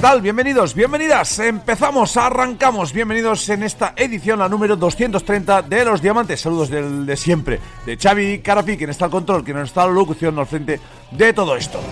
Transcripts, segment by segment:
¿Qué tal? Bienvenidos, bienvenidas. Empezamos, arrancamos. Bienvenidos en esta edición, la número 230 de Los Diamantes. Saludos del de siempre, de Xavi Carafi, quien está al control, quien está la locución al frente de todo esto.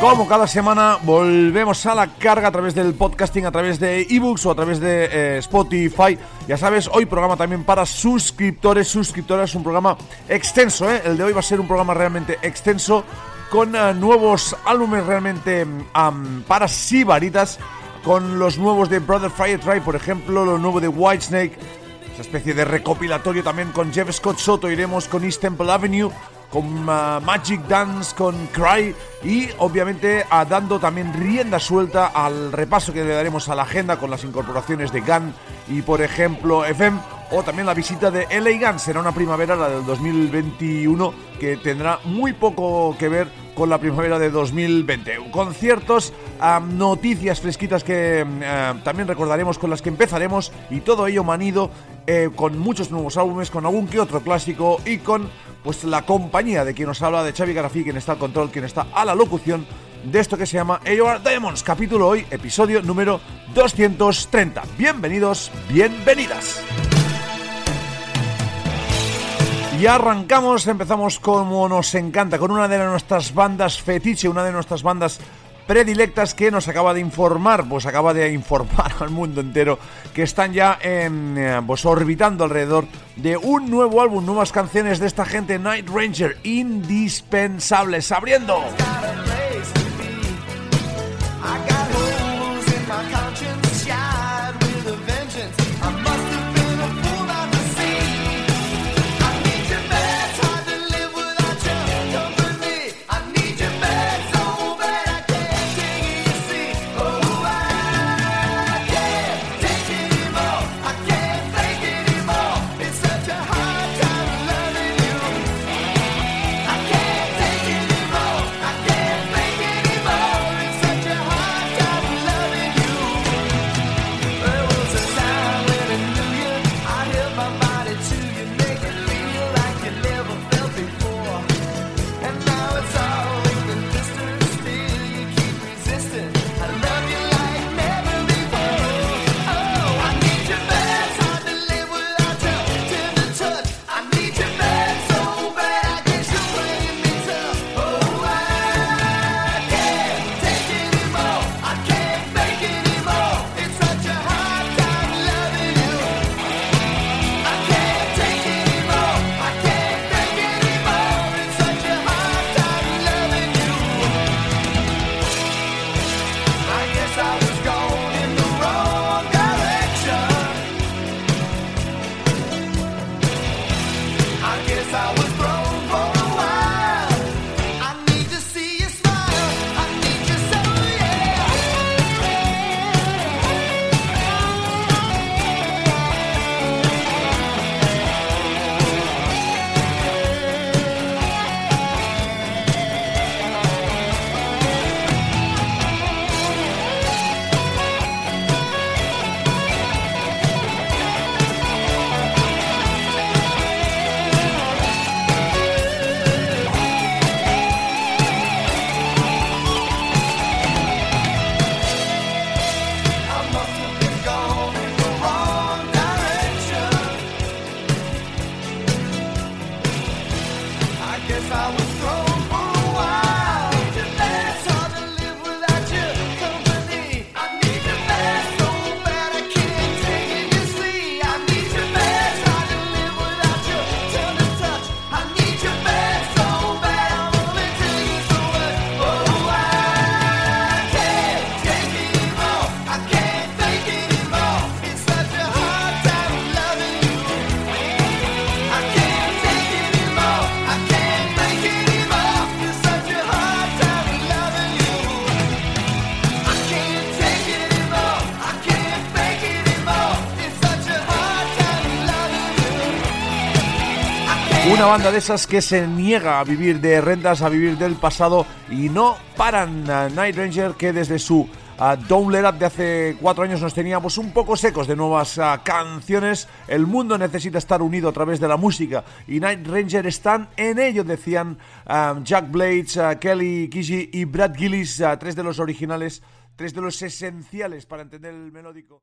Como cada semana volvemos a la carga a través del podcasting, a través de ebooks o a través de eh, Spotify. Ya sabes, hoy programa también para suscriptores, suscriptoras, un programa extenso. ¿eh? El de hoy va a ser un programa realmente extenso con eh, nuevos álbumes realmente am, para sibaritas, con los nuevos de Brother Fire Try, por ejemplo, lo nuevo de Whitesnake, esa especie de recopilatorio también con Jeff Scott Soto, iremos con East Temple Avenue, con ah, Magic Dance, con Cry y obviamente ah, dando también rienda suelta al repaso que le daremos a la agenda con las incorporaciones de Gun y por ejemplo FM o también la visita de LA Gun, será una primavera, la del 2021, que tendrá muy poco que ver con la primavera de 2020. Conciertos, ah, noticias fresquitas que también recordaremos con las que empezaremos y todo ello manido eh, con muchos nuevos álbumes, con algún que otro clásico y con pues la compañía de quien nos habla, de Xavi Garafí, quien está al control, quien está a la locución de esto que se llama AOR Diamonds, capítulo hoy, episodio número 230. Bienvenidos, bienvenidas. Y arrancamos, empezamos como nos encanta, con una de nuestras bandas fetiche, una de nuestras bandas predilectas que nos acaba de informar, pues acaba de informar al mundo entero que están ya en, eh, pues orbitando alrededor de un nuevo álbum, nuevas canciones de esta gente, Night Ranger, indispensables, abriendo. Una banda de esas que se niega a vivir de rentas, a vivir del pasado y no paran. Night Ranger que desde su Don't Let Up de hace cuatro años nos teníamos un poco secos de nuevas canciones. El mundo necesita estar unido a través de la música y Night Ranger están en ello, decían Jack Blades, Kelly Kiji y Brad Gillis, tres de los originales, tres de los esenciales para entender el melódico.